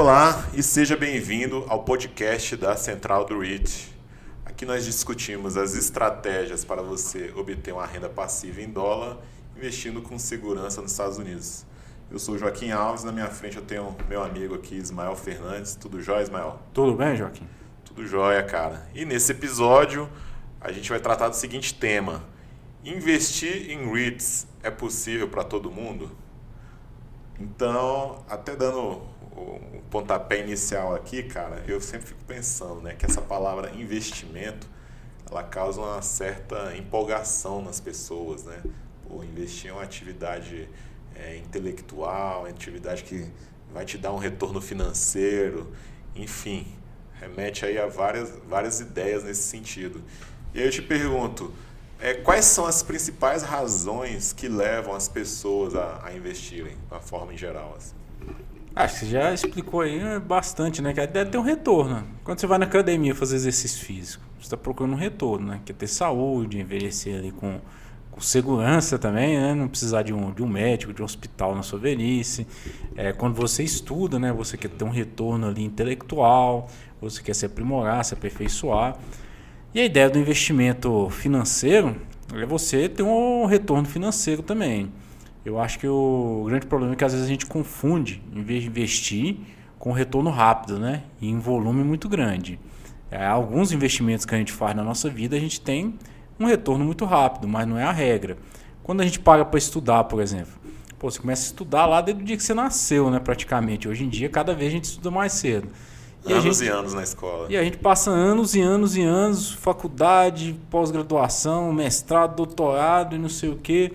Olá e seja bem-vindo ao podcast da Central do REIT. Aqui nós discutimos as estratégias para você obter uma renda passiva em dólar investindo com segurança nos Estados Unidos. Eu sou Joaquim Alves, na minha frente eu tenho meu amigo aqui, Ismael Fernandes. Tudo jóia, Ismael? Tudo bem, Joaquim? Tudo jóia, cara. E nesse episódio a gente vai tratar do seguinte tema: investir em REITs é possível para todo mundo? Então, até dando o pontapé inicial aqui, cara, eu sempre fico pensando, né, que essa palavra investimento, ela causa uma certa empolgação nas pessoas, né? Pô, investir em uma atividade é, intelectual, uma atividade que vai te dar um retorno financeiro, enfim, remete aí a várias, várias ideias nesse sentido. E aí eu te pergunto, é, quais são as principais razões que levam as pessoas a, a investirem, de uma forma em geral? Assim? Acho que você já explicou aí é, bastante, né? Que deve ter um retorno. Quando você vai na academia fazer exercício físico, você está procurando um retorno, né? Quer ter saúde, envelhecer ali com, com segurança também, né? Não precisar de um, de um médico, de um hospital na sua velhice. É, quando você estuda, né? Você quer ter um retorno ali intelectual, você quer se aprimorar, se aperfeiçoar. E a ideia do investimento financeiro é você ter um retorno financeiro também. Eu acho que o grande problema é que às vezes a gente confunde, em vez de investir, com retorno rápido, né? E em volume muito grande. É, alguns investimentos que a gente faz na nossa vida, a gente tem um retorno muito rápido, mas não é a regra. Quando a gente paga para estudar, por exemplo, pô, você começa a estudar lá desde o dia que você nasceu, né? Praticamente. Hoje em dia, cada vez a gente estuda mais cedo. E anos gente, e anos na escola. E a gente passa anos e anos e anos, faculdade, pós-graduação, mestrado, doutorado e não sei o quê.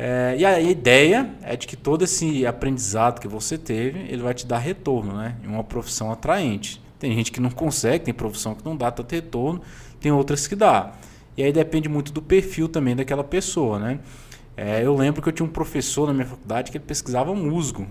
É, e a ideia é de que todo esse aprendizado que você teve, ele vai te dar retorno, né? Em uma profissão atraente. Tem gente que não consegue, tem profissão que não dá tanto retorno, tem outras que dá. E aí depende muito do perfil também daquela pessoa, né? É, eu lembro que eu tinha um professor na minha faculdade que ele pesquisava musgo.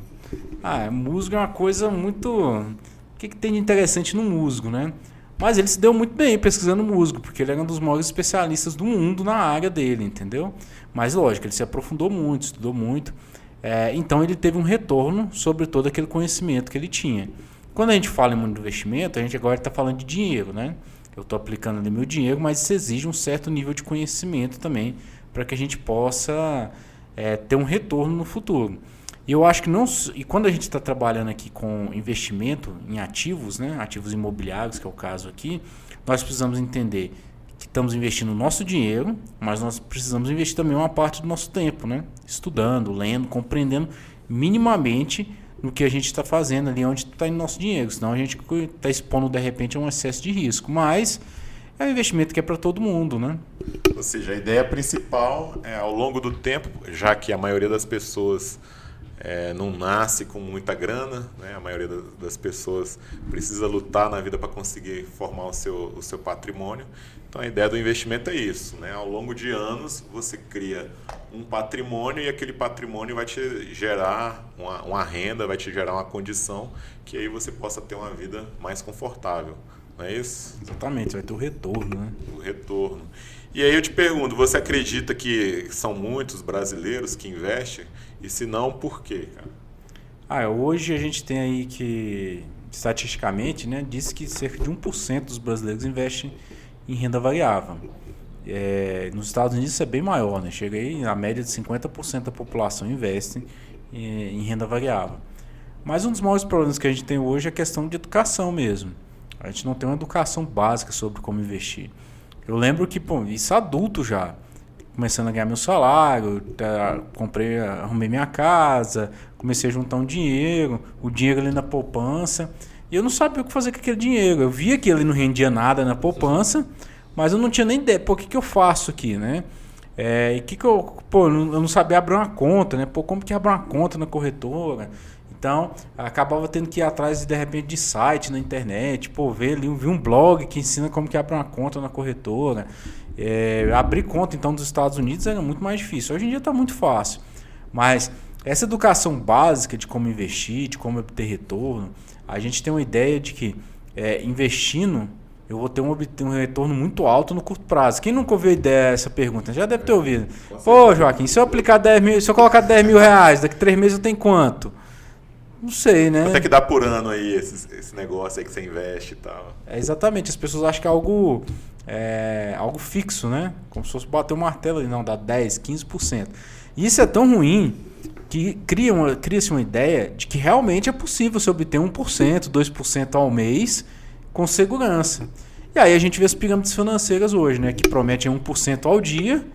Ah, musgo é uma coisa muito o que, que tem de interessante no musgo, né? Mas ele se deu muito bem pesquisando musgo, porque ele era um dos maiores especialistas do mundo na área dele, entendeu? Mas lógico, ele se aprofundou muito, estudou muito. É, então ele teve um retorno sobre todo aquele conhecimento que ele tinha. Quando a gente fala em mundo investimento, a gente agora está falando de dinheiro, né? Eu estou aplicando ali meu dinheiro, mas isso exige um certo nível de conhecimento também para que a gente possa é, ter um retorno no futuro. E eu acho que não. E quando a gente está trabalhando aqui com investimento em ativos, né, ativos imobiliários, que é o caso aqui, nós precisamos entender que estamos investindo o nosso dinheiro, mas nós precisamos investir também uma parte do nosso tempo, né? Estudando, lendo, compreendendo minimamente no que a gente está fazendo ali, onde está indo nosso dinheiro. Senão a gente está expondo de repente a um excesso de risco. Mas é um investimento que é para todo mundo, né? Ou seja, a ideia principal é ao longo do tempo, já que a maioria das pessoas é, não nasce com muita grana, né? a maioria das pessoas precisa lutar na vida para conseguir formar o seu, o seu patrimônio. Então a ideia do investimento é isso, né? ao longo de anos você cria um patrimônio e aquele patrimônio vai te gerar uma, uma renda, vai te gerar uma condição que aí você possa ter uma vida mais confortável. Não é isso? Exatamente, vai ter o retorno, né? O retorno. E aí eu te pergunto, você acredita que são muitos brasileiros que investem? E se não, por quê, cara? Ah, hoje a gente tem aí que, estatisticamente, né, diz que cerca de 1% dos brasileiros investem em renda variável. É, nos Estados Unidos isso é bem maior, né? chega aí a média de 50% da população investe em, em renda variável. Mas um dos maiores problemas que a gente tem hoje é a questão de educação mesmo. A gente não tem uma educação básica sobre como investir. Eu lembro que, pô, isso adulto já começando a ganhar meu salário, tá, comprei, arrumei minha casa, comecei a juntar um dinheiro, o dinheiro ali na poupança. E eu não sabia o que fazer com aquele dinheiro. Eu via que ele não rendia nada na poupança, mas eu não tinha nem ideia, pô, o que, que eu faço aqui, né? É, e que que eu, pô, eu não sabia abrir uma conta, né? Pô, como que abre uma conta na corretora? Então, acabava tendo que ir atrás de repente de site na internet, pô, ver ali, vi um blog que ensina como que abre uma conta na corretora. É, abrir conta então dos Estados Unidos era muito mais difícil. Hoje em dia está muito fácil. Mas essa educação básica de como investir, de como obter retorno, a gente tem uma ideia de que é, investindo eu vou ter um, um, retorno muito alto no curto prazo. Quem nunca ouviu ideia essa pergunta? Já deve ter ouvido. Pô, Joaquim, se eu aplicar 10 mil, se eu colocar 10 mil reais, daqui a 3 meses eu tenho quanto? Não sei, né? Quanto é que dá por ano aí esse, esse negócio aí que você investe e tal? É, exatamente, as pessoas acham que é algo, é, algo fixo, né? Como se fosse bater um martelo ali, não, dá 10, 15%. E isso é tão ruim que cria uma, cria-se uma ideia de que realmente é possível você obter 1%, 2% ao mês com segurança. E aí a gente vê as pirâmides financeiras hoje, né? Que prometem 1% ao dia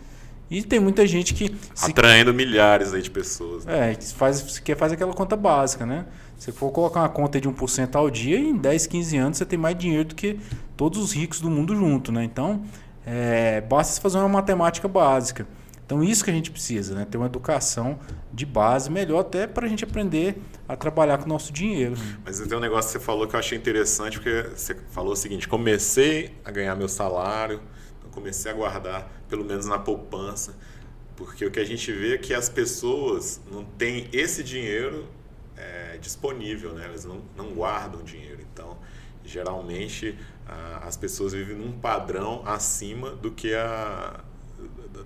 e tem muita gente que. Atraindo milhares aí de pessoas. Né? É, que faz, que faz aquela conta básica, né? Se for colocar uma conta de 1% ao dia, em 10, 15 anos você tem mais dinheiro do que todos os ricos do mundo junto, né? Então, é, basta fazer uma matemática básica. Então, isso que a gente precisa, né? Ter uma educação de base melhor até para a gente aprender a trabalhar com o nosso dinheiro. Mas tem um negócio que você falou que eu achei interessante, porque você falou o seguinte: comecei a ganhar meu salário, comecei a guardar, pelo menos na poupança, porque o que a gente vê é que as pessoas não têm esse dinheiro é, disponível, né? elas não, não guardam dinheiro. Então, geralmente, a, as pessoas vivem num padrão acima do que a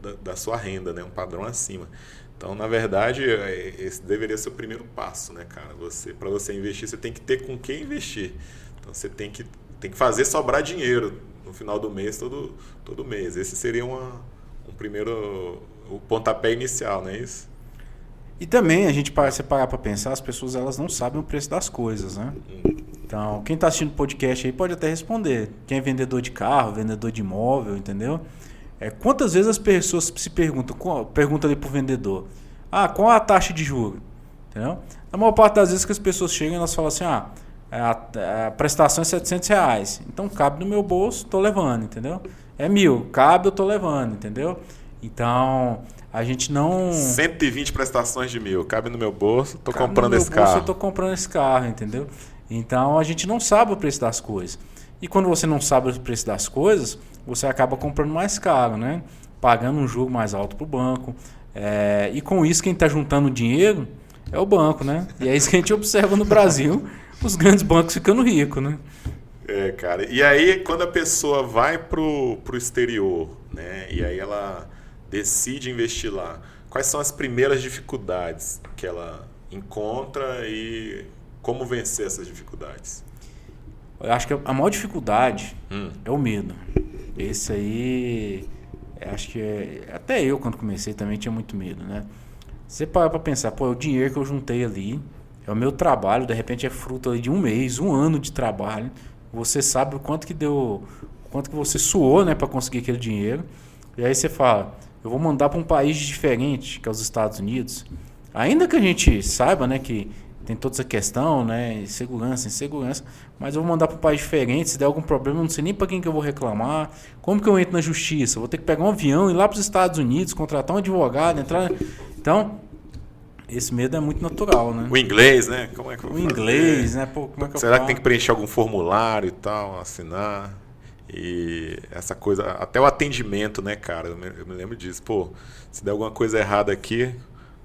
da, da, sua renda, né? um padrão acima. Então, na verdade, é, esse deveria ser o primeiro passo, né, cara? Você, para você investir, você tem que ter com quem investir. Então, você tem que, tem que fazer sobrar dinheiro no final do mês, todo, todo mês. Esse seria uma, um primeiro o pontapé inicial, não é isso? E também a gente se parar para pensar, as pessoas elas não sabem o preço das coisas, né? Hum. Então, quem está assistindo o podcast aí pode até responder. Quem é vendedor de carro, vendedor de imóvel, entendeu? É, quantas vezes as pessoas se perguntam, pergunta ali pro vendedor, ah, qual a taxa de juros? Entendeu? Na maior parte das vezes que as pessoas chegam, elas falam assim, ah, é, a, a, prestação é 700 reais. Então cabe no meu bolso, tô levando, entendeu? É mil, cabe, eu tô levando, entendeu? Então a gente não. 120 prestações de mil, cabe no meu bolso, tô cabe comprando esse bolso, carro. Eu tô comprando esse carro, entendeu? Então a gente não sabe o preço das coisas. E quando você não sabe o preço das coisas, você acaba comprando mais caro, né? Pagando um juro mais alto para o banco. É... e com isso, quem está juntando dinheiro é o banco, né? E é isso que a gente observa no Brasil os grandes bancos ficando ricos, né? É, cara. E aí, quando a pessoa vai pro, pro exterior, né? E aí ela decide investir lá, quais são as primeiras dificuldades que ela encontra e como vencer essas dificuldades? Eu acho que a maior dificuldade hum. é o medo. Esse aí, acho que é, até eu quando comecei também tinha muito medo, né? Você para pra pensar, pô, é o dinheiro que eu juntei ali, é o meu trabalho, de repente é fruto de um mês, um ano de trabalho. Você sabe o quanto que deu, o quanto que você suou, né, para conseguir aquele dinheiro. E aí você fala, eu vou mandar para um país diferente, que é os Estados Unidos. Ainda que a gente saiba, né, que tem toda essa questão, né, segurança, insegurança, mas eu vou mandar para um país diferente, se der algum problema, eu não sei nem para quem que eu vou reclamar. Como que eu entro na justiça? Vou ter que pegar um avião, ir lá para os Estados Unidos, contratar um advogado, entrar. Então, esse medo é muito natural, né? O inglês, né? Como é que eu O inglês, né? Pô, como é que Será que tem que preencher algum formulário e tal, assinar? E essa coisa, até o atendimento, né, cara? Eu me, eu me lembro disso. Pô, se der alguma coisa errada aqui,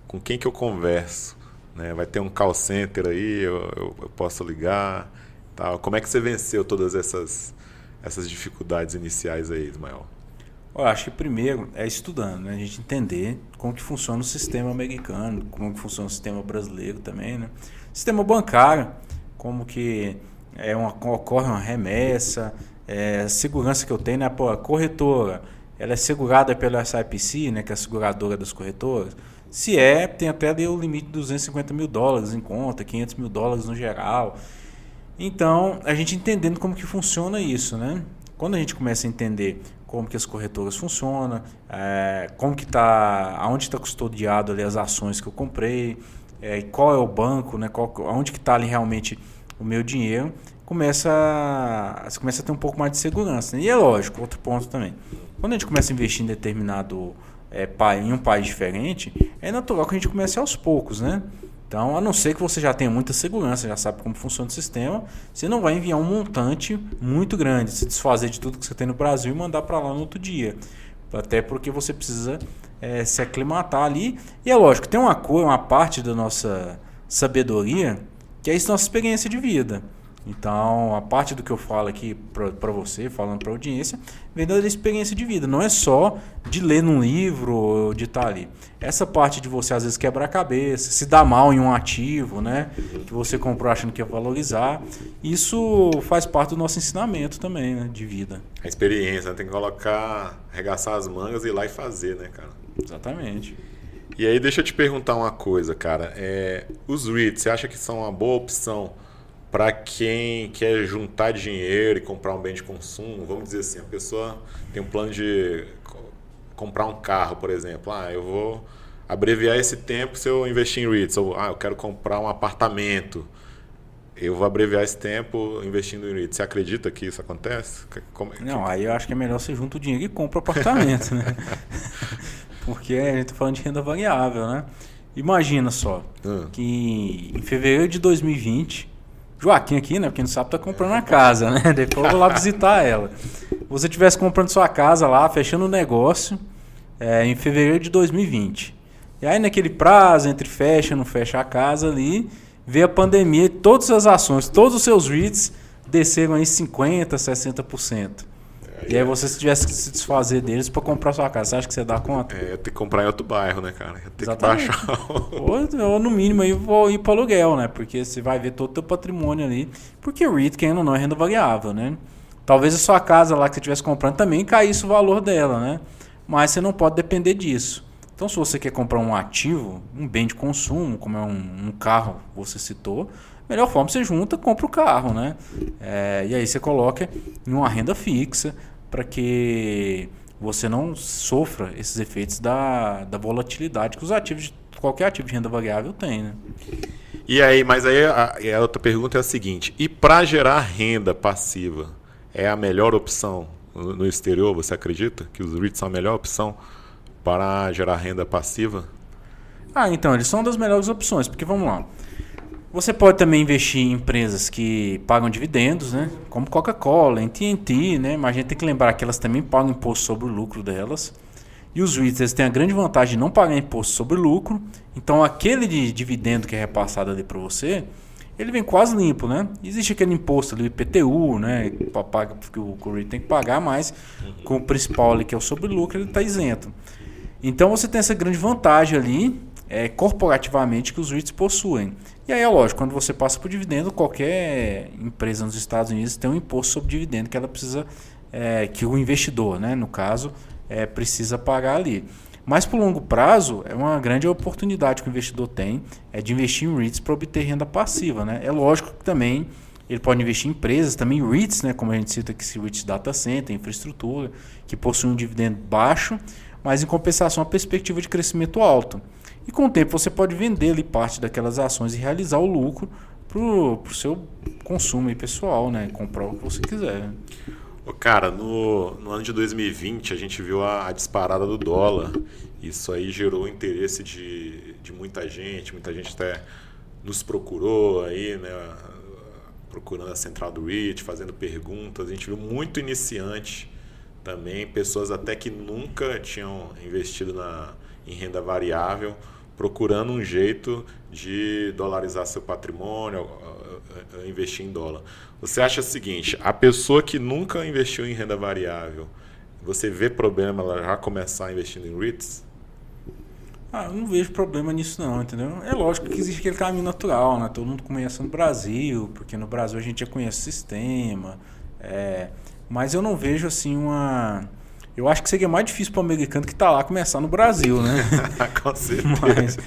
com quem que eu converso? Né? Vai ter um call center aí, eu, eu, eu posso ligar. Tal. Como é que você venceu todas essas, essas dificuldades iniciais aí, Ismael? Eu acho que primeiro é estudando, né? a gente entender como que funciona o sistema americano, como que funciona o sistema brasileiro também, né? Sistema bancário, como que é uma, ocorre uma remessa, é, segurança que eu tenho, né? Pô, a corretora, ela é segurada pela SIPC, né? Que é a seguradora das corretoras. Se é, tem até ali o limite de 250 mil dólares em conta, 500 mil dólares no geral. Então, a gente entendendo como que funciona isso, né? Quando a gente começa a entender como que as corretoras funcionam, é, como que está, aonde está custodiado ali as ações que eu comprei, é, qual é o banco, né, qual, aonde que está ali realmente o meu dinheiro, começa a, começa a ter um pouco mais de segurança. Né? E é lógico, outro ponto também. Quando a gente começa a investir em determinado é, em um país diferente, é natural que a gente comece aos poucos, né? Então, a não ser que você já tenha muita segurança, já sabe como funciona o sistema, você não vai enviar um montante muito grande, se desfazer de tudo que você tem no Brasil e mandar para lá no outro dia. Até porque você precisa é, se aclimatar ali. E é lógico, tem uma uma parte da nossa sabedoria que é isso nossa experiência de vida. Então, a parte do que eu falo aqui para você, falando para a audiência, vem da experiência de vida. Não é só de ler num livro ou de estar tá ali. Essa parte de você, às vezes, quebrar a cabeça, se dar mal em um ativo, né? Que você comprou achando que ia valorizar. Isso faz parte do nosso ensinamento também, né? De vida. A experiência, né? tem que colocar, arregaçar as mangas e ir lá e fazer, né, cara? Exatamente. E aí, deixa eu te perguntar uma coisa, cara. É, os REITs, você acha que são uma boa opção para quem quer juntar dinheiro e comprar um bem de consumo? Vamos dizer assim, a pessoa tem um plano de comprar um carro, por exemplo. Ah, eu vou abreviar esse tempo se eu investir em REITs. Ou, ah, eu quero comprar um apartamento. Eu vou abreviar esse tempo investindo em REITs. Você acredita que isso acontece? Como, Não, aí eu acho que é melhor você junta o dinheiro e compra o apartamento, né? Porque a gente está falando de renda variável, né? Imagina só hum. que em fevereiro de 2020, Joaquim aqui, né? Porque não sabe, tá comprando a casa, né? Depois eu vou lá visitar ela. Você tivesse comprando sua casa lá, fechando o negócio é, em fevereiro de 2020. E aí naquele prazo entre fecha e não fecha a casa ali, veio a pandemia e todas as ações, todos os seus REITs desceram aí 50%, 60%. E aí você tivesse que se desfazer deles para comprar sua casa, você acha que você dá conta? É, ia ter que comprar em outro bairro, né, cara? Ia ter Exatamente. que baixar. ou, ou, no mínimo aí vou ir para aluguel, né? Porque você vai ver todo o teu patrimônio ali. Porque o REIT, quem não é renda variável, né? Talvez a sua casa lá que você estivesse comprando também caísse o valor dela, né? Mas você não pode depender disso. Então, se você quer comprar um ativo, um bem de consumo, como é um, um carro, você citou, melhor forma você junta, compra o carro, né? É, e aí você coloca em uma renda fixa, para que você não sofra esses efeitos da, da volatilidade que os ativos, qualquer ativo de renda variável tem, né? E aí, mas aí a, a outra pergunta é a seguinte: e para gerar renda passiva, é a melhor opção no exterior? Você acredita que os REITs são a melhor opção para gerar renda passiva? Ah, então, eles são das melhores opções, porque vamos lá. Você pode também investir em empresas que pagam dividendos, né? Como Coca-Cola, TNT, né? Mas a gente tem que lembrar que elas também pagam imposto sobre o lucro delas. E os REITs têm a grande vantagem de não pagar imposto sobre o lucro. Então aquele de dividendo que é repassado ali para você, ele vem quase limpo, né? Existe aquele imposto ali, IPTU, né? Que o REIT tem que pagar, mas com o principal ali que é o sobre lucro, ele está isento. Então você tem essa grande vantagem ali, é, corporativamente, que os REITs possuem. E aí é lógico, quando você passa por dividendo, qualquer empresa nos Estados Unidos tem um imposto sobre dividendo que ela precisa, é, que o investidor, né, no caso, é, precisa pagar ali. Mas por longo prazo, é uma grande oportunidade que o investidor tem é de investir em REITs para obter renda passiva. Né? É lógico que também ele pode investir em empresas, também REITs, né, como a gente cita aqui, REITs Data Center, infraestrutura, que possuem um dividendo baixo, mas em compensação a perspectiva de crescimento alto. E com o tempo você pode vender ali parte daquelas ações e realizar o lucro para o seu consumo pessoal, né? Comprar o que você quiser. Cara, no, no ano de 2020 a gente viu a, a, disparada do dólar. Isso aí gerou interesse de, de muita gente, muita gente até nos procurou aí, né? Procurando a central do REIT, fazendo perguntas. A gente viu muito iniciante também, pessoas até que nunca tinham investido na, em renda variável, procurando um jeito de dolarizar seu patrimônio, investir em dólar. Você acha o seguinte: a pessoa que nunca investiu em renda variável, você vê problema ela já começar investindo em REITs? Ah, eu não vejo problema nisso não, entendeu? É lógico que existe aquele caminho natural, né? Todo mundo conhece no Brasil, porque no Brasil a gente já conhece o sistema. É, mas eu não vejo assim uma eu acho que seria mais difícil para o americano que está lá começar no Brasil, né? Com certeza. Mas,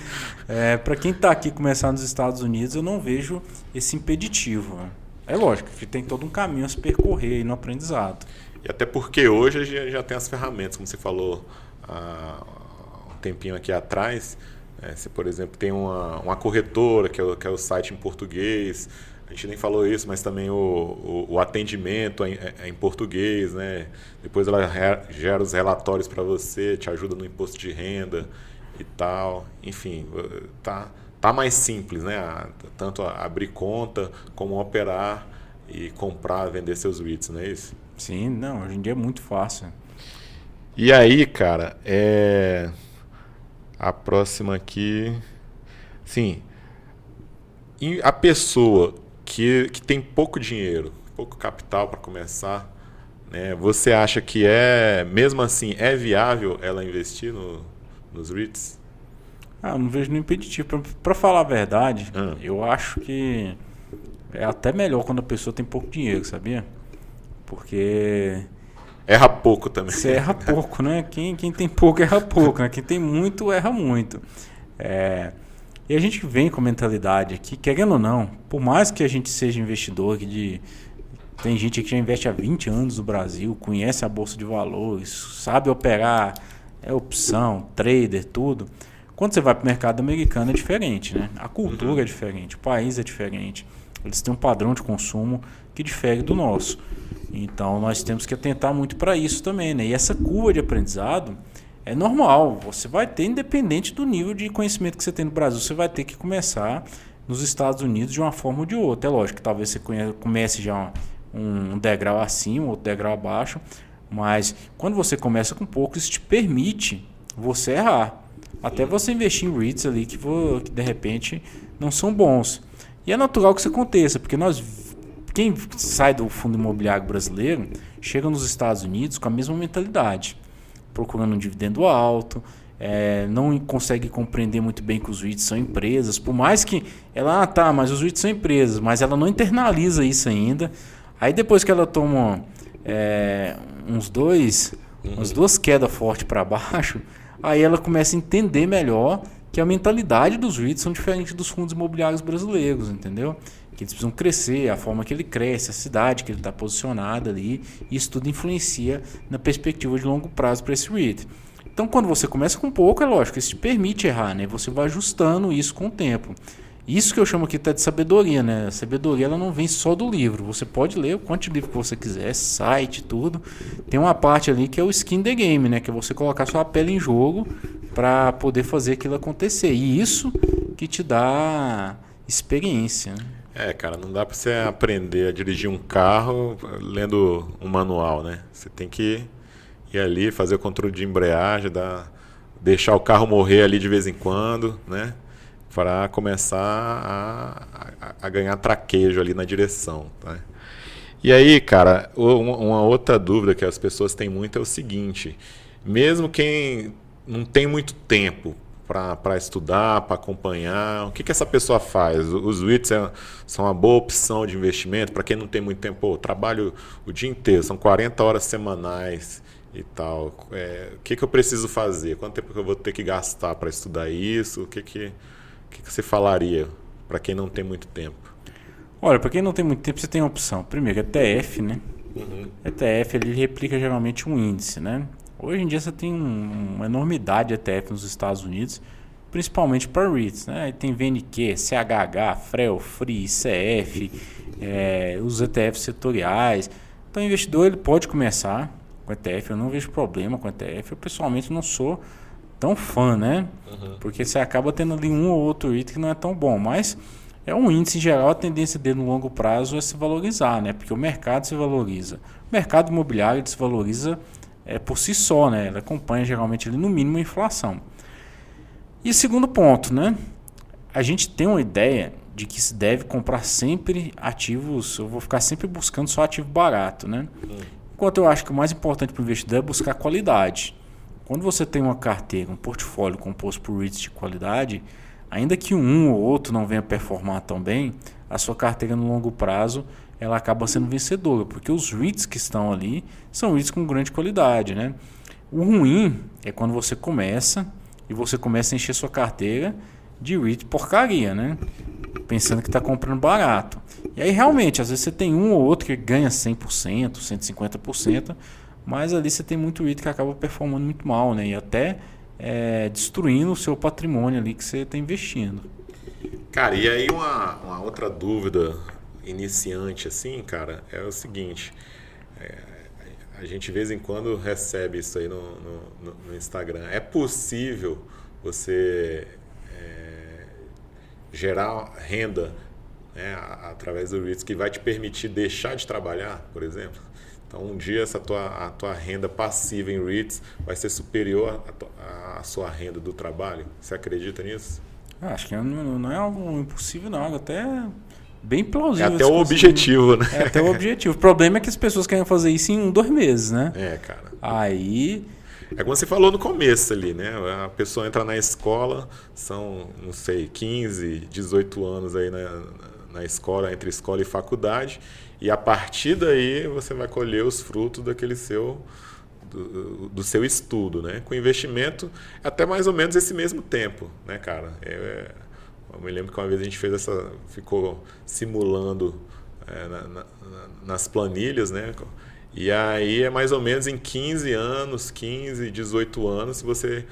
é, para quem está aqui começar nos Estados Unidos, eu não vejo esse impeditivo. É lógico que tem todo um caminho a se percorrer aí no aprendizado. E até porque hoje a gente já tem as ferramentas, como você falou há um tempinho aqui atrás. É, você, por exemplo, tem uma, uma corretora, que é, o, que é o site em português, a gente nem falou isso, mas também o, o, o atendimento é, é, em português, né? Depois ela gera os relatórios para você, te ajuda no imposto de renda e tal. Enfim, tá, tá mais simples, né? Tanto abrir conta como operar e comprar, vender seus REITs, não é isso? Sim, não, hoje em dia é muito fácil. E aí, cara, é... a próxima aqui. Sim. A pessoa que, que tem pouco dinheiro, pouco capital para começar, né? Você acha que é, mesmo assim, é viável ela investir no, nos REITs? Ah, não vejo nenhum impeditivo. Para falar a verdade, ah. eu acho que é até melhor quando a pessoa tem pouco dinheiro, sabia? Porque. Erra pouco também. Você erra pouco, né? Quem, quem tem pouco erra pouco, né? Quem tem muito erra muito. É, e a gente vem com a mentalidade aqui, querendo ou não, por mais que a gente seja investidor de. Tem gente que já investe há 20 anos no Brasil, conhece a Bolsa de Valores, sabe operar, é opção, trader, tudo. Quando você vai para o mercado americano é diferente, né? A cultura uhum. é diferente, o país é diferente. Eles têm um padrão de consumo que difere do nosso. Então nós temos que atentar muito para isso também, né? E essa curva de aprendizado é normal. Você vai ter, independente do nível de conhecimento que você tem no Brasil, você vai ter que começar nos Estados Unidos de uma forma ou de outra. É lógico que talvez você comece já um degrau acima, outro degrau abaixo, mas quando você começa com pouco, isso te permite você errar. Até você investir em REITs ali que, que de repente não são bons. E é natural que isso aconteça, porque nós quem sai do fundo imobiliário brasileiro chega nos Estados Unidos com a mesma mentalidade procurando um dividendo alto, é, não consegue compreender muito bem que os REITs são empresas, por mais que ela, ah, tá, mas os REITs são empresas, mas ela não internaliza isso ainda. Aí depois que ela toma é, uns dois, uhum. umas duas quedas fortes para baixo, aí ela começa a entender melhor que a mentalidade dos REITs são diferentes dos fundos imobiliários brasileiros, entendeu? Que eles precisam crescer, a forma que ele cresce, a cidade que ele está posicionado ali, isso tudo influencia na perspectiva de longo prazo para esse REIT. Então, quando você começa com pouco, é lógico, isso te permite errar, né? Você vai ajustando isso com o tempo. Isso que eu chamo aqui até de sabedoria, né? A sabedoria ela não vem só do livro. Você pode ler o quanto de livro que você quiser, site, tudo. Tem uma parte ali que é o skin the game, né? Que é você colocar sua pele em jogo para poder fazer aquilo acontecer. E isso que te dá experiência. Né? É, cara, não dá para você aprender a dirigir um carro lendo um manual, né? Você tem que ir ali, fazer o controle de embreagem, dar, deixar o carro morrer ali de vez em quando, né? Para começar a, a, a, ganhar traquejo ali na direção, tá? E aí, cara, uma, uma outra dúvida que as pessoas têm muito é o seguinte: mesmo quem não tem muito tempo para estudar, para acompanhar? O que, que essa pessoa faz? Os REITs é, são uma boa opção de investimento para quem não tem muito tempo. Pô, trabalho o dia inteiro, são 40 horas semanais e tal. É, o que, que eu preciso fazer? Quanto tempo que eu vou ter que gastar para estudar isso? O que, que, o que, que você falaria para quem não tem muito tempo? Olha, para quem não tem muito tempo, você tem a opção. Primeiro, ETF, né? Uhum. ETF ele replica geralmente um índice, né? Hoje em dia você tem um, uma enormidade de ETF nos Estados Unidos, principalmente para REITs. Né? Tem VNQ, CHH, FREL, FRI, CF, é, os ETFs setoriais. Então o investidor ele pode começar com ETF, eu não vejo problema com ETF. Eu pessoalmente não sou tão fã, né? Uhum. Porque você acaba tendo ali um ou outro REIT que não é tão bom, mas é um índice em geral, a tendência dele no longo prazo é se valorizar, né? Porque o mercado se valoriza. O mercado imobiliário se valoriza é, por si só, né? Ela acompanha geralmente ali, no mínimo a inflação. E segundo ponto, né? A gente tem uma ideia de que se deve comprar sempre ativos, eu vou ficar sempre buscando só ativo barato, né? Enquanto eu acho que o mais importante para o investidor é buscar qualidade. Quando você tem uma carteira, um portfólio composto por REITs de qualidade, ainda que um ou outro não venha performar tão bem, a sua carteira no longo prazo ela acaba sendo vencedora, porque os REITs que estão ali são REITs com grande qualidade. Né? O ruim é quando você começa e você começa a encher sua carteira de REIT porcaria, né? pensando que está comprando barato. E aí realmente, às vezes você tem um ou outro que ganha 100%, 150%, mas ali você tem muito REIT que acaba performando muito mal, né? E até é, destruindo o seu patrimônio ali que você está investindo. Cara, e aí uma, uma outra dúvida iniciante assim, cara, é o seguinte. É, a gente de vez em quando recebe isso aí no, no, no Instagram. É possível você é, gerar renda né, através do REITs que vai te permitir deixar de trabalhar, por exemplo? Então, um dia essa tua, a tua renda passiva em REITs vai ser superior à sua renda do trabalho. Você acredita nisso? Acho que não, não é algo impossível, não. Até bem plausível. É até o objetivo, né? É até o objetivo. O problema é que as pessoas querem fazer isso em um, dois meses, né? É, cara. Aí. É como você falou no começo ali, né? A pessoa entra na escola, são, não sei, 15, 18 anos aí na, na escola, entre escola e faculdade, e a partir daí você vai colher os frutos daquele seu do, do, seu estudo, né? Com investimento até mais ou menos esse mesmo tempo, né, cara? É, eu me lembro que uma vez a gente fez essa, ficou simulando é, na, na, nas planilhas, né? E aí é mais ou menos em 15 anos, 15, 18 anos, se você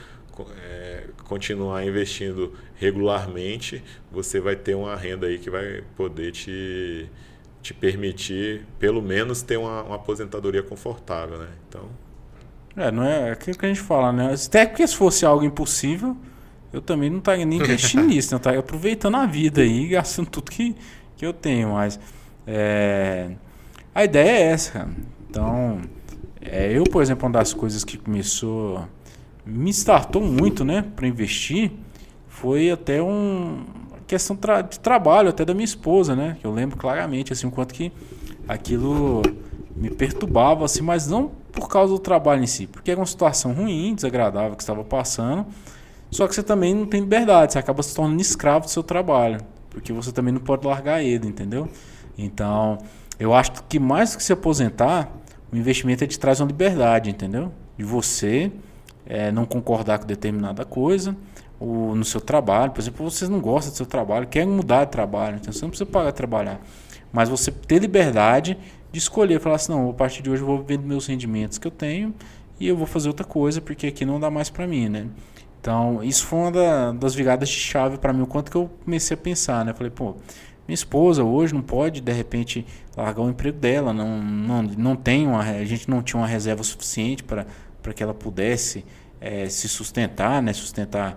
é, continuar investindo regularmente, você vai ter uma renda aí que vai poder te, te permitir, pelo menos, ter uma, uma aposentadoria confortável, né? Então... É, não é aquilo que a gente fala, né? Até porque se fosse algo impossível, eu também não estaria nem investindo nisso, né? eu estaria aproveitando a vida aí, gastando tudo que, que eu tenho, mas é, a ideia é essa, cara. Então, é, eu, por exemplo, uma das coisas que começou, me startou muito, né, para investir, foi até um questão tra de trabalho, até da minha esposa, né? Eu lembro claramente, assim, o quanto que aquilo me perturbava, assim, mas não por causa do trabalho em si, porque era uma situação ruim, desagradável que estava passando. Só que você também não tem liberdade, você acaba se tornando escravo do seu trabalho, porque você também não pode largar ele, entendeu? Então, eu acho que mais do que se aposentar, o investimento é te traz uma liberdade, entendeu? De você é, não concordar com determinada coisa, ou no seu trabalho, por exemplo, vocês não gostam do seu trabalho, querem mudar de trabalho, então você não precisa pagar trabalhar, mas você ter liberdade de escolher, falar assim, não, a partir de hoje eu vou vender meus rendimentos que eu tenho e eu vou fazer outra coisa porque aqui não dá mais para mim, né? Então, isso foi uma da, das viradas de chave para mim, o quanto que eu comecei a pensar, né? Falei, pô, minha esposa hoje não pode, de repente, largar o emprego dela, não, não, não tem uma, a gente não tinha uma reserva suficiente para que ela pudesse é, se sustentar, né? Sustentar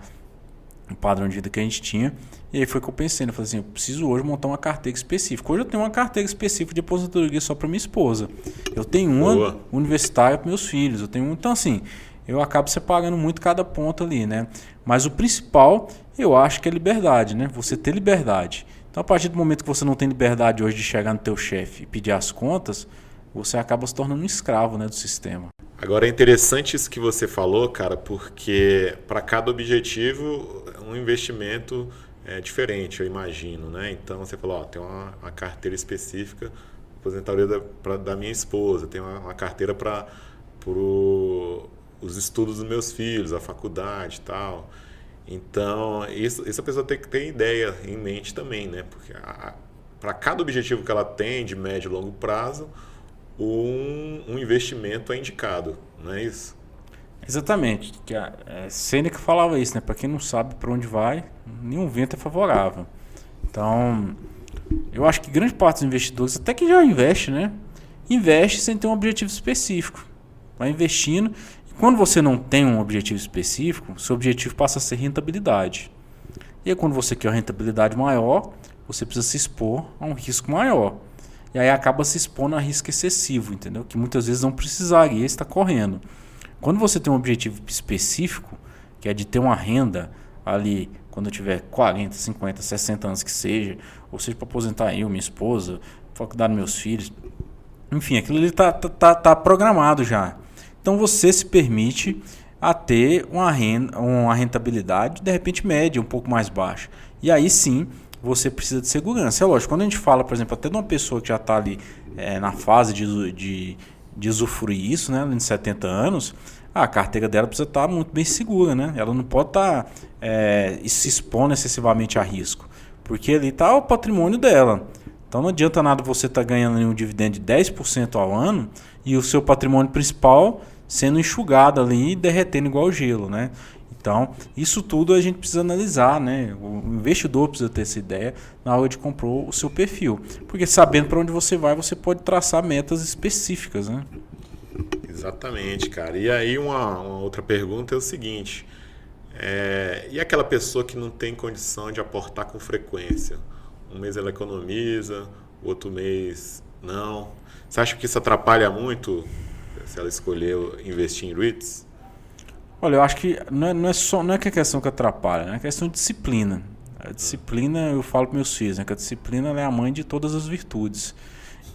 o padrão de vida que a gente tinha. E aí foi que eu pensei, né? Eu falei assim, eu preciso hoje montar uma carteira específica. Hoje eu tenho uma carteira específica de aposentadoria só para minha esposa. Eu tenho uma Boa. universitária para meus filhos. Eu tenho então assim, eu acabo separando muito cada ponto ali, né? Mas o principal, eu acho que é liberdade, né? Você ter liberdade. Então, a partir do momento que você não tem liberdade hoje de chegar no teu chefe e pedir as contas, você acaba se tornando um escravo, né, do sistema. Agora é interessante isso que você falou, cara, porque para cada objetivo um investimento é diferente, eu imagino, né? Então você falou, ó, tem uma, uma carteira específica aposentadoria da, pra, da minha esposa, tem uma, uma carteira para os estudos dos meus filhos, a faculdade e tal. Então, isso, pessoa tem que ter ideia em mente também, né? Porque para cada objetivo que ela tem, de médio e longo prazo, um, um investimento é indicado, não é isso? Exatamente. Que a é, Sêneca falava isso, né? Para quem não sabe para onde vai, nenhum vento é favorável. Então, eu acho que grande parte dos investidores, até que já investe, né? Investe sem ter um objetivo específico. Vai investindo quando você não tem um objetivo específico, seu objetivo passa a ser rentabilidade. E aí, quando você quer uma rentabilidade maior, você precisa se expor a um risco maior. E aí acaba se expondo a risco excessivo, entendeu? Que muitas vezes não precisaria estar correndo. Quando você tem um objetivo específico, que é de ter uma renda ali quando eu tiver 40, 50, 60 anos que seja, ou seja, para aposentar eu, minha esposa, para cuidar meus filhos, enfim, aquilo ali está tá, tá, tá programado já. Então você se permite a ter uma, renda, uma rentabilidade de repente média, um pouco mais baixa. E aí sim você precisa de segurança. É lógico, quando a gente fala, por exemplo, até de uma pessoa que já está ali é, na fase de, de, de usufruir isso, né, de 70 anos, a carteira dela precisa estar tá muito bem segura. Né? Ela não pode estar tá, é, se expondo excessivamente a risco, porque ali está o patrimônio dela. Então não adianta nada você estar tá ganhando um dividendo de 10% ao ano e o seu patrimônio principal sendo enxugado ali e derretendo igual gelo, né? Então, isso tudo a gente precisa analisar, né? O investidor precisa ter essa ideia na hora de comprar o seu perfil. Porque sabendo para onde você vai, você pode traçar metas específicas, né? Exatamente, cara. E aí uma, uma outra pergunta é o seguinte. É, e aquela pessoa que não tem condição de aportar com frequência? Um mês ela economiza, outro mês não. Você acha que isso atrapalha muito se ela escolheu investir em REITs? Olha, eu acho que não é, não é só não é que a questão que atrapalha, é questão de disciplina. A disciplina, eu falo para meus filhos, né, que a disciplina é a mãe de todas as virtudes.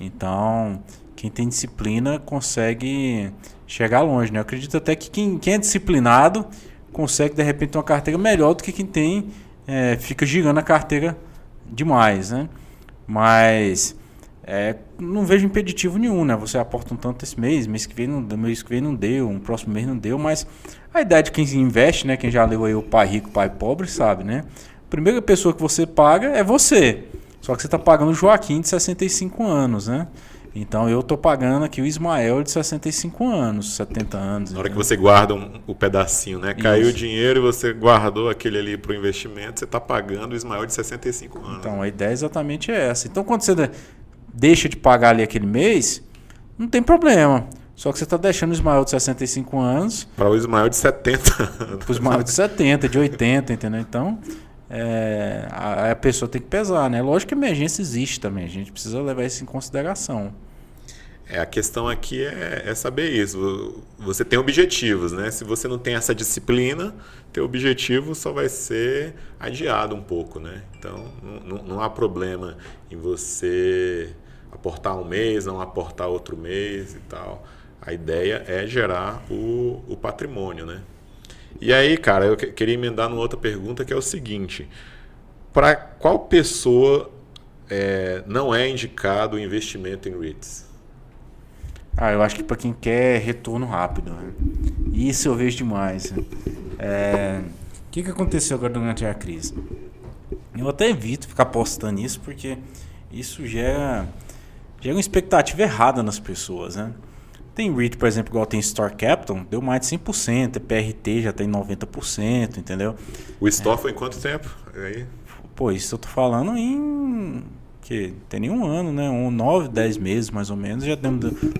Então, quem tem disciplina consegue chegar longe. Né? Eu acredito até que quem, quem é disciplinado consegue, de repente, uma carteira melhor do que quem tem, é, fica girando a carteira demais. Né? Mas é, não vejo impeditivo nenhum, né? Você aporta um tanto esse mês, mês que vem não, mês que vem não deu, um próximo mês não deu, mas a ideia de quem investe, né? Quem já leu aí o pai rico, pai pobre, sabe, né? A primeira pessoa que você paga é você. Só que você está pagando o Joaquim de 65 anos, né? Então eu estou pagando aqui o Ismael de 65 anos, 70 anos. Na hora que você guarda um, o pedacinho, né? Caiu Isso. o dinheiro e você guardou aquele ali para o investimento, você está pagando o Ismael de 65 anos. Então a ideia é exatamente essa. Então quando você deixa de pagar ali aquele mês, não tem problema. Só que você está deixando o Ismael de 65 anos. Para o Ismael de 70 Para o Ismael de 70, de 80, entendeu? Então, é, a, a, pessoa tem que pesar, né? Lógico que a emergência existe também, a gente precisa levar isso em consideração. É, a questão aqui é, é, saber isso. Você tem objetivos, né? Se você não tem essa disciplina, teu objetivo só vai ser adiado um pouco, né? Então, não, não há problema em você aportar um mês, não aportar outro mês e tal. A ideia é gerar o, o patrimônio, né? E aí, cara, eu queria emendar numa outra pergunta que é o seguinte: para qual pessoa é, não é indicado o investimento em REITs? Ah, eu acho que para quem quer retorno rápido. Né? Isso eu vejo demais. Né? É, o que, que aconteceu agora durante a crise? Eu até evito ficar postando isso porque isso gera, gera uma expectativa errada nas pessoas, né? Tem REIT, por exemplo, igual tem Store Capital, deu mais de 100%, PRT já tem 90%, entendeu? O Store é. foi em quanto tempo? Aí? Pô, isso eu tô falando em que tem nenhum ano, né? Um 9, 10 meses mais ou menos, já deu,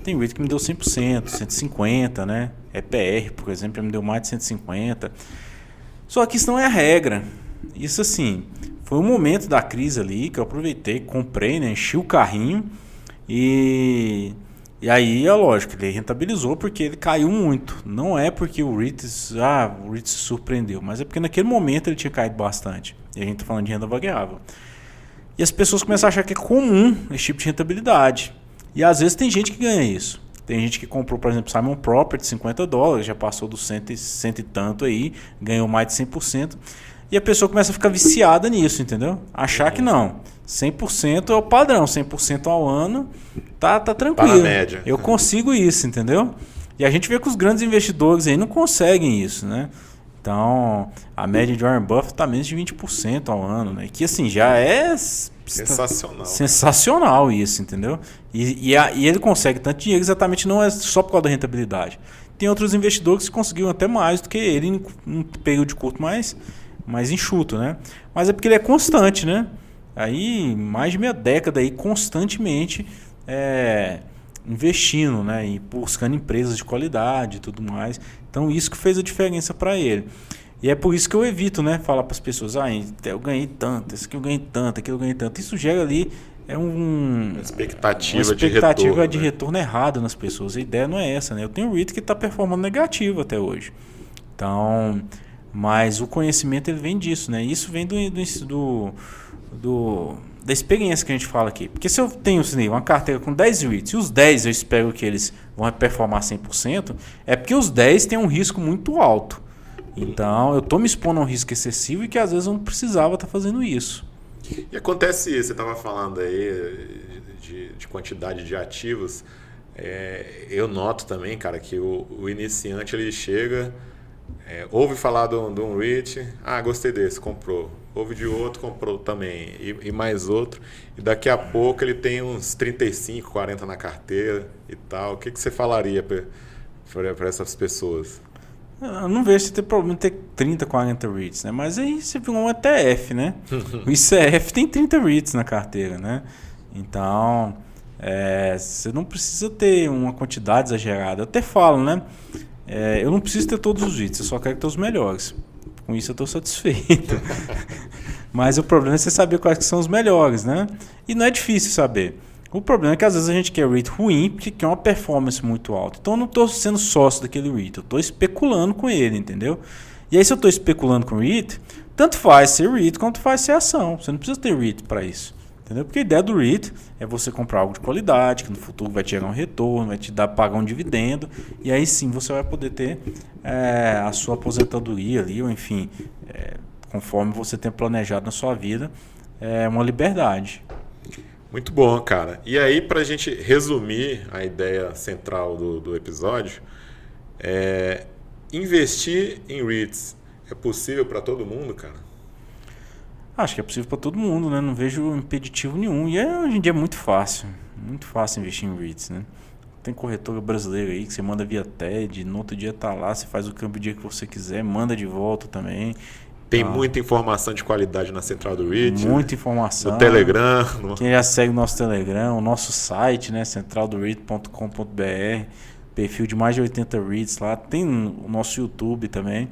tem REIT que me deu 100%, 150, né? EPR, por exemplo, já me deu mais de 150. Só que isso não é a regra. Isso assim, foi um momento da crise ali que eu aproveitei, comprei, né? Enchi o carrinho e e aí é lógico, ele rentabilizou porque ele caiu muito. Não é porque o REITs, ah, o REITs se surpreendeu, mas é porque naquele momento ele tinha caído bastante. E a gente está falando de renda variável. E as pessoas começam a achar que é comum esse tipo de rentabilidade. E às vezes tem gente que ganha isso. Tem gente que comprou, por exemplo, Simon Property, 50 dólares, já passou dos cento e, cento e tanto aí, ganhou mais de 100%. E a pessoa começa a ficar viciada nisso, entendeu? Achar que não. 100% é o padrão, 100% ao ano, tá, tá tranquilo. Tá na média. Eu consigo isso, entendeu? E a gente vê que os grandes investidores aí não conseguem isso, né? Então, a média de Warren Buffett está menos de 20% ao ano, né? Que assim, já é sensacional. Sensacional isso, entendeu? E, e, a, e, ele consegue tanto dinheiro exatamente não é só por causa da rentabilidade. Tem outros investidores que conseguiram até mais do que ele em um período de curto mais, mais enxuto, né? Mas é porque ele é constante, né? Aí, mais de meia década aí, constantemente é, investindo, né? E buscando empresas de qualidade e tudo mais. Então, isso que fez a diferença para ele. E é por isso que eu evito, né? Falar para as pessoas, ah, eu ganhei tanto, esse aqui eu ganhei tanto, aquilo eu ganhei tanto. Isso gera ali é um, uma expectativa, uma expectativa de retorno, de né? retorno errado nas pessoas. A ideia não é essa, né? Eu tenho um REIT que está performando negativo até hoje. Então, mas o conhecimento ele vem disso, né? Isso vem do, do, do, da experiência que a gente fala aqui. Porque se eu tenho assim, uma carteira com 10 REITs e os 10 eu espero que eles vão performar 100%, é porque os 10 têm um risco muito alto. Então eu estou me expondo a um risco excessivo e que às vezes eu não precisava estar tá fazendo isso. E acontece, você estava falando aí de, de, quantidade de ativos. É, eu noto também, cara, que o, o iniciante ele chega é, ouve falar de um, de um REIT, ah, gostei desse, comprou. Ouve de outro, comprou também. E, e, mais outro. E daqui a pouco ele tem uns 35, 40 na carteira e tal. O que, que você falaria para essas pessoas? Eu não vejo se tem problema ter 30, 40 REITs, né? Mas aí você viu um ETF, né? o ICF tem 30 REITs na carteira, né? Então, é, você não precisa ter uma quantidade exagerada. Eu até falo, né? É, eu não preciso ter todos os itens, eu só quero ter os melhores. Com isso eu estou satisfeito. Mas o problema é você saber quais que são os melhores, né? E não é difícil saber. O problema é que às vezes a gente quer rate ruim porque quer uma performance muito alta. Então eu não estou sendo sócio daquele rate, eu estou especulando com ele, entendeu? E aí, se eu estou especulando com REIT, tanto faz ser REIT quanto faz ser ação. Você não precisa ter REIT para isso. Entendeu? Porque a ideia do REIT é você comprar algo de qualidade, que no futuro vai te gerar um retorno, vai te dar pagar um dividendo, e aí sim você vai poder ter é, a sua aposentadoria ali, ou enfim, é, conforme você tem planejado na sua vida, é uma liberdade. Muito bom, cara. E aí, para a gente resumir a ideia central do, do episódio, é, investir em REITs é possível para todo mundo, cara? Acho que é possível para todo mundo, né? Não vejo impeditivo nenhum. E é, hoje em dia é muito fácil. Muito fácil investir em REITs, né? Tem corretora brasileira aí que você manda via TED, no outro dia tá lá, você faz o câmbio o dia que você quiser, manda de volta também. Tem ah. muita informação de qualidade na central do REIT. Muita né? informação. No Telegram. No... Quem já segue o nosso Telegram, o nosso site, né? centraldoREIT.com.br. Perfil de mais de 80 REITs lá. Tem o nosso YouTube também.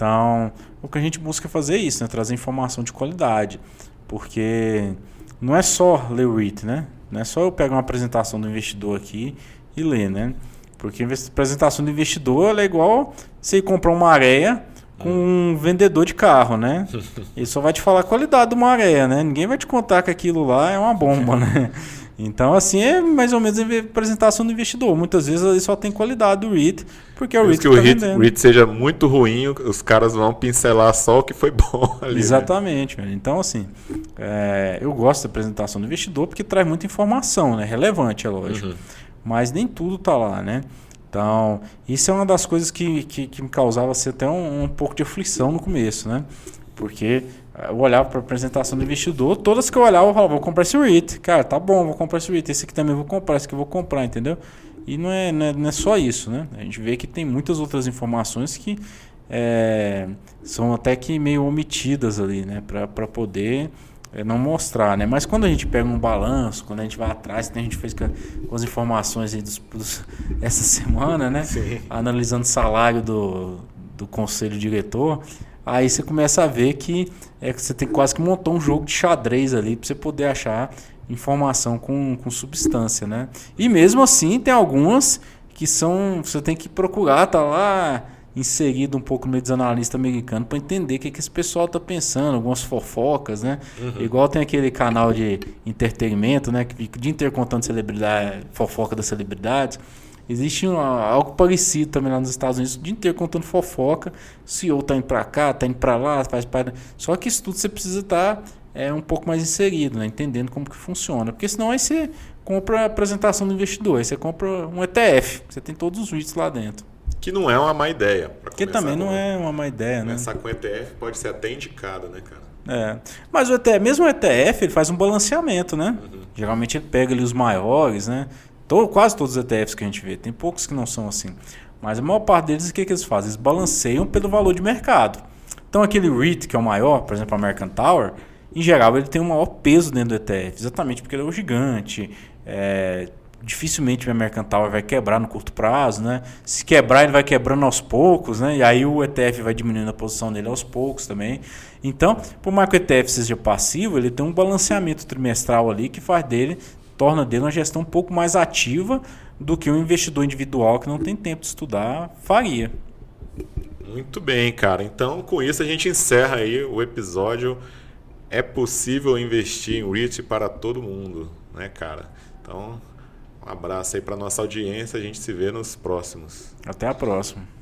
Então, o que a gente busca fazer é isso, né? trazer informação de qualidade. Porque não é só ler o REIT, né? Não é só eu pegar uma apresentação do investidor aqui e ler, né? Porque a apresentação do investidor é igual você ir comprar uma areia com um vendedor de carro, né? Ele só vai te falar a qualidade de uma areia, né? Ninguém vai te contar que aquilo lá é uma bomba, né? Então, assim, é mais ou menos a apresentação do investidor. Muitas vezes ele só tem qualidade do REIT, porque é o REIT que, que o tá REIT, REIT, seja muito ruim, os caras vão pincelar só o que foi bom ali. Né? Exatamente. Né? Então, assim, é, eu gosto da apresentação do investidor porque traz muita informação, né? Relevante, é lógico. Uhum. Mas nem tudo tá lá, né? Então, isso é uma das coisas que, que, que me causava assim, até um, um pouco de aflição no começo, né? Porque eu olhava para apresentação do investidor, todas que eu olhava, eu falava, vou comprar esse REIT. Cara, tá bom, vou comprar esse REIT. Esse aqui também vou comprar, esse aqui eu vou comprar, entendeu? E não é, não é, não é só isso, né? A gente vê que tem muitas outras informações que é, são até que meio omitidas ali, né? Para poder é, não mostrar, né? Mas quando a gente pega um balanço, quando a gente vai atrás, a gente fez com, com as informações aí dos, dos, essa semana, né? Sim. Analisando o salário do, do conselho diretor, Aí você começa a ver que é que você tem quase que montar um jogo de xadrez ali para você poder achar informação com, com substância, né? E mesmo assim tem algumas que são você tem que procurar, tá lá inserido um pouco no meio dos analistas americanos para entender o que, que esse pessoal tá pensando, algumas fofocas, né? Uhum. Igual tem aquele canal de entretenimento, né? Que fica o dia inteiro contando celebridade, fofoca das celebridades. Existe algo parecido também lá nos Estados Unidos, o dia inteiro contando fofoca. O CEO tá indo para cá, tá indo para lá, faz parte. Só que isso tudo você precisa estar tá, é, um pouco mais inserido, né? entendendo como que funciona. Porque senão aí você compra a apresentação do investidor, aí você compra um ETF, você tem todos os REITs lá dentro. Que não é uma má ideia. Que também não é uma má ideia, né? Começar com ETF pode ser até indicado, né, cara? É. Mas o ETF, mesmo o ETF, ele faz um balanceamento, né? Uhum. Geralmente ele pega ali os maiores, né? Todo, quase todos os ETFs que a gente vê, tem poucos que não são assim. Mas a maior parte deles, o que, que eles fazem? Eles balanceiam pelo valor de mercado. Então aquele REIT, que é o maior, por exemplo, a American Tower, em geral ele tem um maior peso dentro do ETF, exatamente porque ele é o gigante. É, dificilmente o American Tower vai quebrar no curto prazo, né? Se quebrar, ele vai quebrando aos poucos, né? E aí o ETF vai diminuindo a posição dele aos poucos também. Então, por mais que o ETF seja passivo, ele tem um balanceamento trimestral ali que faz dele torna dele uma gestão um pouco mais ativa do que um investidor individual que não tem tempo de estudar faria. Muito bem, cara. Então, com isso a gente encerra aí o episódio. É possível investir em REIT para todo mundo, né, cara? Então, um abraço aí para nossa audiência. A gente se vê nos próximos. Até a próxima.